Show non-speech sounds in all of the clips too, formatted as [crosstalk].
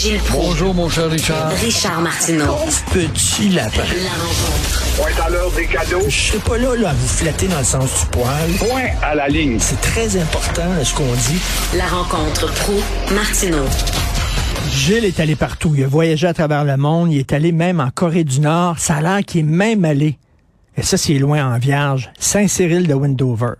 Gilles Proulx. Bonjour, mon cher Richard. Richard Martineau. Petit lapin. La rencontre. Point à l'heure des cadeaux. Je serai pas là, là à vous flatter dans le sens du poil. Point à la ligne. C'est très important ce qu'on dit. La rencontre pro martineau Gilles est allé partout. Il a voyagé à travers le monde. Il est allé même en Corée du Nord. Ça a l'air qu'il est même allé, et ça c'est loin en vierge, Saint-Cyril de Wendover.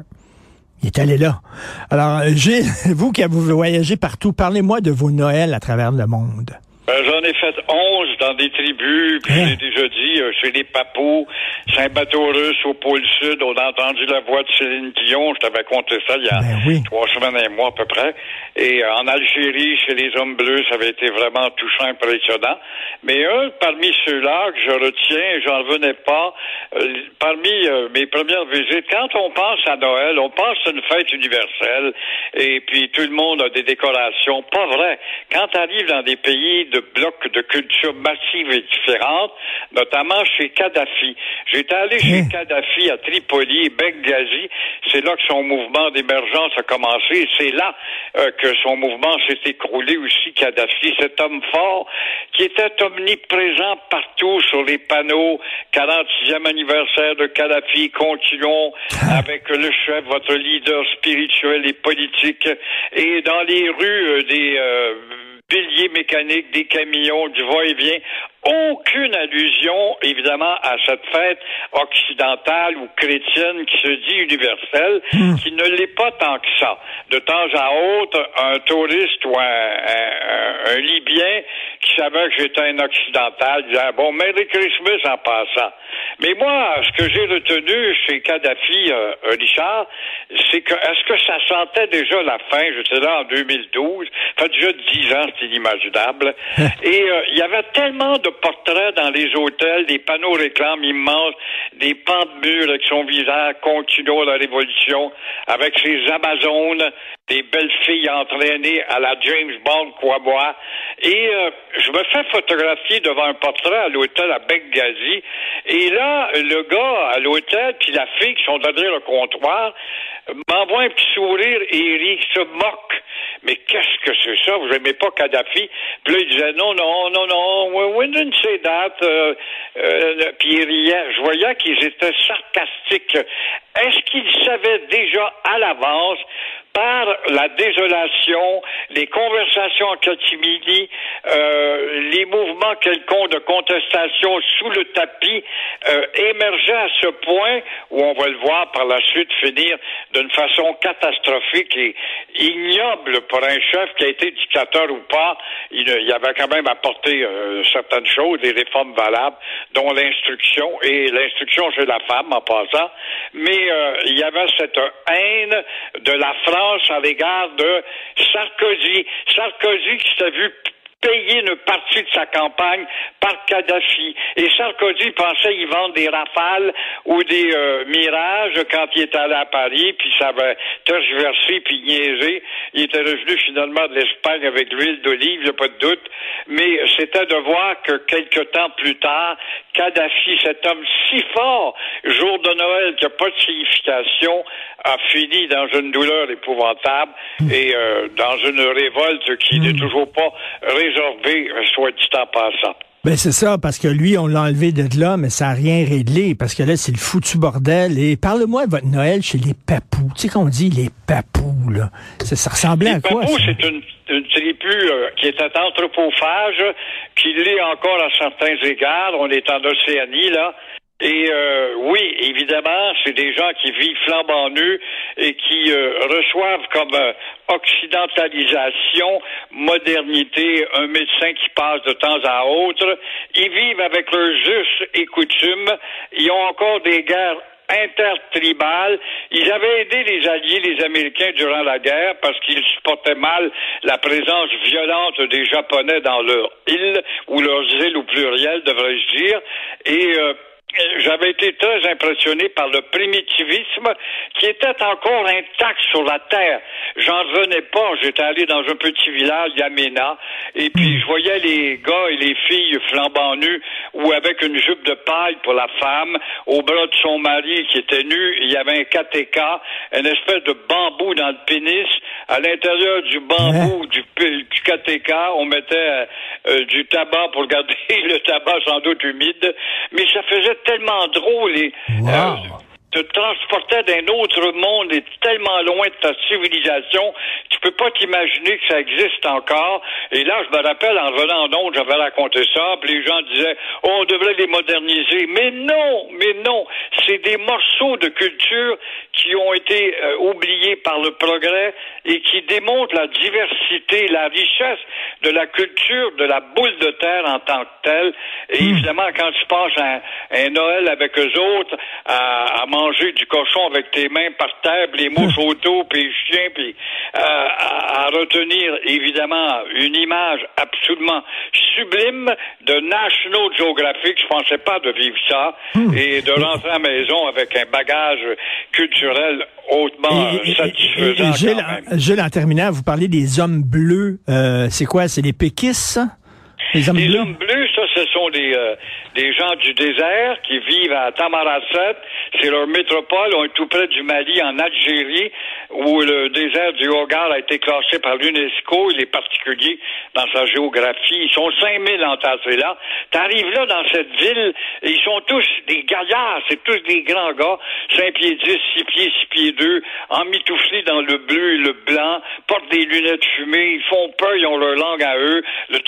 Il est allé là. Alors, euh, [laughs] vous qui avez voyagé partout, parlez-moi de vos Noëls à travers le monde. Euh, J'en ai fait 11 dans des tribus, puis Hein? j'ai déjà dit, euh, chez les Papous, c'est un bateau russe au pôle sud, on a entendu la voix de Céline Dion, je t'avais conté ça il y a Ben oui. trois semaines et un mois à peu près, et euh, en Algérie, chez les hommes bleus, ça avait été vraiment touchant, impressionnant, mais un parmi ceux-là que je retiens, et j'en revenais pas, parmi mes premières visites, quand on pense à Noël, on pense à une fête universelle, et puis tout le monde a des décorations, pas vrai. Quand tu arrives dans des pays de blocs de culture massive et différentes, notamment chez Kadhafi. J'étais allé chez Hein? Kadhafi à Tripoli, Benghazi. C'est là que son mouvement d'émergence a commencé. C'est là euh, que son mouvement s'est écroulé aussi, Kadhafi. Cet homme fort qui était omniprésent partout sur les panneaux. 46e anniversaire de Kadhafi, continuons avec le chef, votre leader spirituel et politique. Et dans les rues euh, des... euh, piliers mécaniques, des camions, du va-et-vient. Aucune allusion, évidemment, à cette fête occidentale ou chrétienne qui se dit universelle, qui ne l'est pas tant que ça. De temps à autre, un touriste ou un, un- un Libyen qui savait que j'étais un occidental disait bon Merry Christmas en passant. Mais moi, ce que j'ai retenu chez Kadhafi, euh, Richard, c'est que est-ce que ça sentait déjà la fin? J'étais là en 2012, ça fait déjà dix ans, c'est inimaginable. [laughs] Et euh, il y avait tellement de portraits dans les hôtels, des panneaux réclames immenses, des pans de murs avec son visage continuant la révolution, avec ses Amazones, des belles filles entraînées à la James Bond boire. Et euh, je me fais photographier devant un portrait à l'hôtel à Benghazi. Et là, le gars à l'hôtel, puis la fille qui sont derrière le comptoir, m'envoie un petit sourire et il rit, se moque. Mais qu'est-ce que c'est ça? Vous aimez pas Kadhafi? Puis là, il disait non, non, non, non, we didn't say that. Euh, euh, puis il riait. Je voyais qu'ils étaient sarcastiques. Est-ce qu'ils savaient déjà à l'avance? Par la désolation, les conversations en catimini, euh, les mouvements quelconques de contestation sous le tapis euh, émergeaient à ce point où on va le voir par la suite finir d'une façon catastrophique et ignoble pour un chef qui a été dictateur ou pas. Il, il avait quand même apporté euh, certaines choses, des réformes valables, dont l'instruction et l'instruction chez la femme en passant. Mais euh, il y avait cette haine de la France à l'égard de Sarkozy. Sarkozy qui s'est vu payer une partie de sa campagne par Kadhafi. Et Sarkozy pensait y vendre des rafales ou des euh, mirages quand il était allé à Paris, puis ça avait tergiversé puis niaisé. Il était revenu finalement de l'Espagne avec l'huile d'olive, il n'y a pas de doute. Mais c'était de voir que quelque temps plus tard, Kadhafi, cet homme si fort, jour de Noël qui n'a pas de signification, a fini dans une douleur épouvantable et euh, dans une révolte qui n'est toujours pas résorbée, soit dit en passant. Ben c'est ça, parce que lui, on l'a enlevé de là, mais ça n'a rien réglé, parce que là, c'est le foutu bordel. Et parle-moi de votre Noël chez les papous. Tu sais qu'on dit les papous, là. Ça, ça ressemblait à Les quoi? Papous, ça? c'est une, une tribu euh, qui était anthropophage, qui l'est encore à certains égards. On est en Océanie, là. Et euh, oui, évidemment, c'est des gens qui vivent flambant nus et qui euh, reçoivent comme euh, occidentalisation, modernité, un médecin qui passe de temps à autre. Ils vivent avec leurs us et coutumes. Ils ont encore des guerres intertribales. Ils avaient aidé les Alliés, les Américains, durant la guerre parce qu'ils supportaient mal la présence violente des Japonais dans leur île, ou leurs îles au pluriel, devrais-je dire. Et euh, j'avais été très impressionné par le primitivisme qui était encore intact sur la terre. J'en revenais pas. J'étais allé dans un petit village, Yamena, et puis je voyais les gars et les filles flambant nus ou avec une jupe de paille pour la femme, au bras de son mari qui était nu. Il y avait un katéka, une espèce de bambou dans le pénis. À l'intérieur du bambou, du du KTK, on mettait euh, du tabac pour garder [laughs] le tabac sans doute humide, mais ça faisait tellement drôle et Wow. te transportait d'un autre monde et tellement loin de ta civilisation, tu peux pas t'imaginer que ça existe encore. Et là, je me rappelle, en revenant en j'avais raconté ça, puis les gens disaient, oh, on devrait les moderniser. Mais non, mais non, c'est des morceaux de culture qui ont été euh, oubliés par le progrès et qui démontrent la diversité, la richesse de la culture de la boule de terre en tant que telle. Et évidemment, quand tu passes un, un Noël avec eux autres, à, à manger du cochon avec tes mains par terre, puis les mouches auto, puis les chiens, puis euh, à, à retenir évidemment une image absolument sublime de National Geographic, je pensais pas de vivre ça, et de rentrer à la maison avec un bagage culturel hautement Et- satisfaisant. et- et Gilles, quand même. en- Gilles, en terminant, vous parlez des hommes bleus. Euh, c'est quoi? C'est des péquistes, ça? Les hommes Les bleus? hommes bleus, ça, ce sont des, euh, des gens du désert qui vivent à Tamaracet. C'est leur métropole. On est tout près du Mali, en Algérie, où le désert du Hogar a été classé par l'UNESCO. Il est particulier dans sa géographie. Ils sont 5000 entassés là. T'arrives là dans cette ville, et ils sont tous des gaillards. C'est tous des grands gars. 5 pieds 10, 6 pieds, 6 pieds 2, emmitouflés dans le bleu et le blanc, portent des lunettes fumées. Ils font peur, ils ont leur langue à eux. Le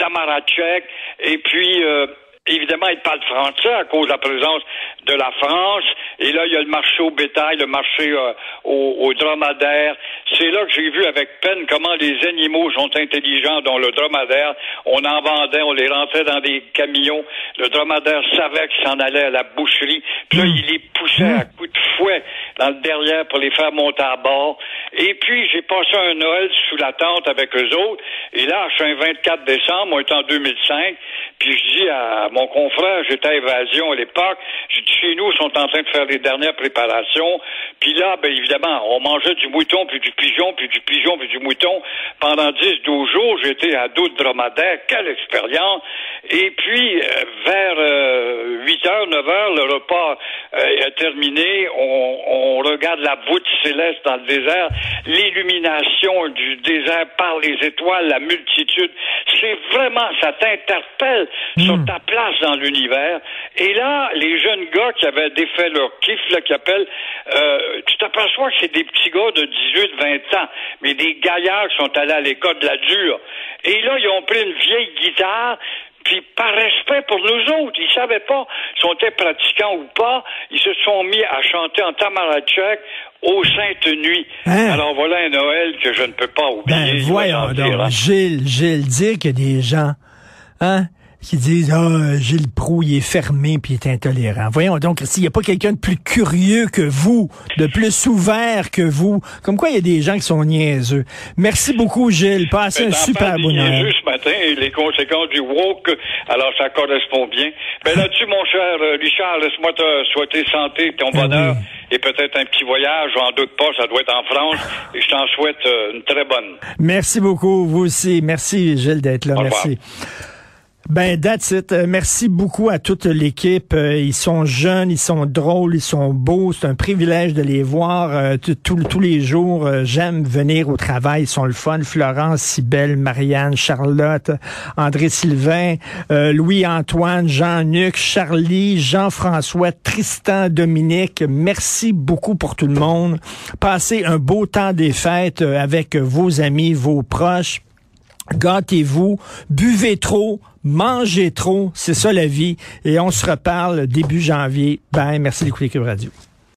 Et puis, euh, Évidemment, ils parlent français à cause de la présence de la France. Et là, il y a le marché au bétail, le marché euh, au, au dromadaire. C'est là que j'ai vu avec peine comment les animaux sont intelligents, dont le dromadaire. On en vendait, on les rentrait dans des camions. Le dromadaire savait qu'il s'en allait à la boucherie. Puis là, il les poussait à coups de fouet dans le derrière pour les faire monter à bord. Et puis, j'ai passé un Noël sous la tente avec eux autres. Et là, je suis un 24 décembre, on est en 2005. Puis je dis à mon confrère, j'étais à Évasion à l'époque, j'ai dit chez nous, ils sont en train de faire les dernières préparations. Puis là, ben évidemment, on mangeait du mouton, puis du pigeon, puis du pigeon, puis du mouton. Pendant 10-12 jours, j'étais à dos de dromadaire. Quelle expérience! Et puis, euh, vers 8 h 9 h le repas euh, est terminé. On, on regarde la voûte céleste dans le désert, l'illumination du désert par les étoiles, la multitude. C'est vraiment, ça t'interpelle sur ta place dans l'univers. Et là, les jeunes gars qui avaient défait leur kiff, là, qui appellent, euh, tu t'aperçois que c'est des petits gars de 18-20 ans, mais des gaillards qui sont allés à l'école de la dure. Et là, ils ont pris une vieille guitare, puis par respect pour nous autres, ils savaient pas si on était pratiquants ou pas, ils se sont mis à chanter en tamarachek aux Saintes Nuits. Hein? Alors voilà un Noël que je ne peux pas oublier. Ben, il va voyons dire, hein. donc. Gilles, Gilles, dire qu'il y a des gens, hein, qui disent, ah, Gilles Proux, il est fermé puis il est intolérant. Voyons donc, s'il n'y a pas quelqu'un de plus curieux que vous, de plus ouvert que vous, comme quoi il y a des gens qui sont niaiseux. Merci beaucoup, Gilles. Passez un super bon Noël. ce matin et les conséquences du woke, alors ça correspond bien. Ben là-dessus, mon cher euh, Richard, laisse-moi te souhaiter santé, ton Ah bonheur oui. et peut-être un petit voyage, j'en doute pas, ça doit être en France et je t'en souhaite euh, une très bonne. Merci beaucoup, vous aussi. Merci, Gilles, d'être là. Au revoir. Ben, that's it. Euh, Merci beaucoup à toute l'équipe. Euh, Ils sont jeunes, ils sont drôles, ils sont beaux. C'est un privilège de les voir euh, tous les jours. J'aime venir au travail. Ils sont le fun. Florence, Sibelle, Marianne, Charlotte, André Sylvain, Louis-Antoine, Jean-Luc, Charlie, Jean-François, Tristan, Dominique. Merci beaucoup pour tout le monde. Passez un beau temps des fêtes avec vos amis, vos proches. Gâtez-vous, buvez trop, mangez trop, c'est ça la vie. Et on se reparle début janvier. Ben, merci d'écouter Cube Radio.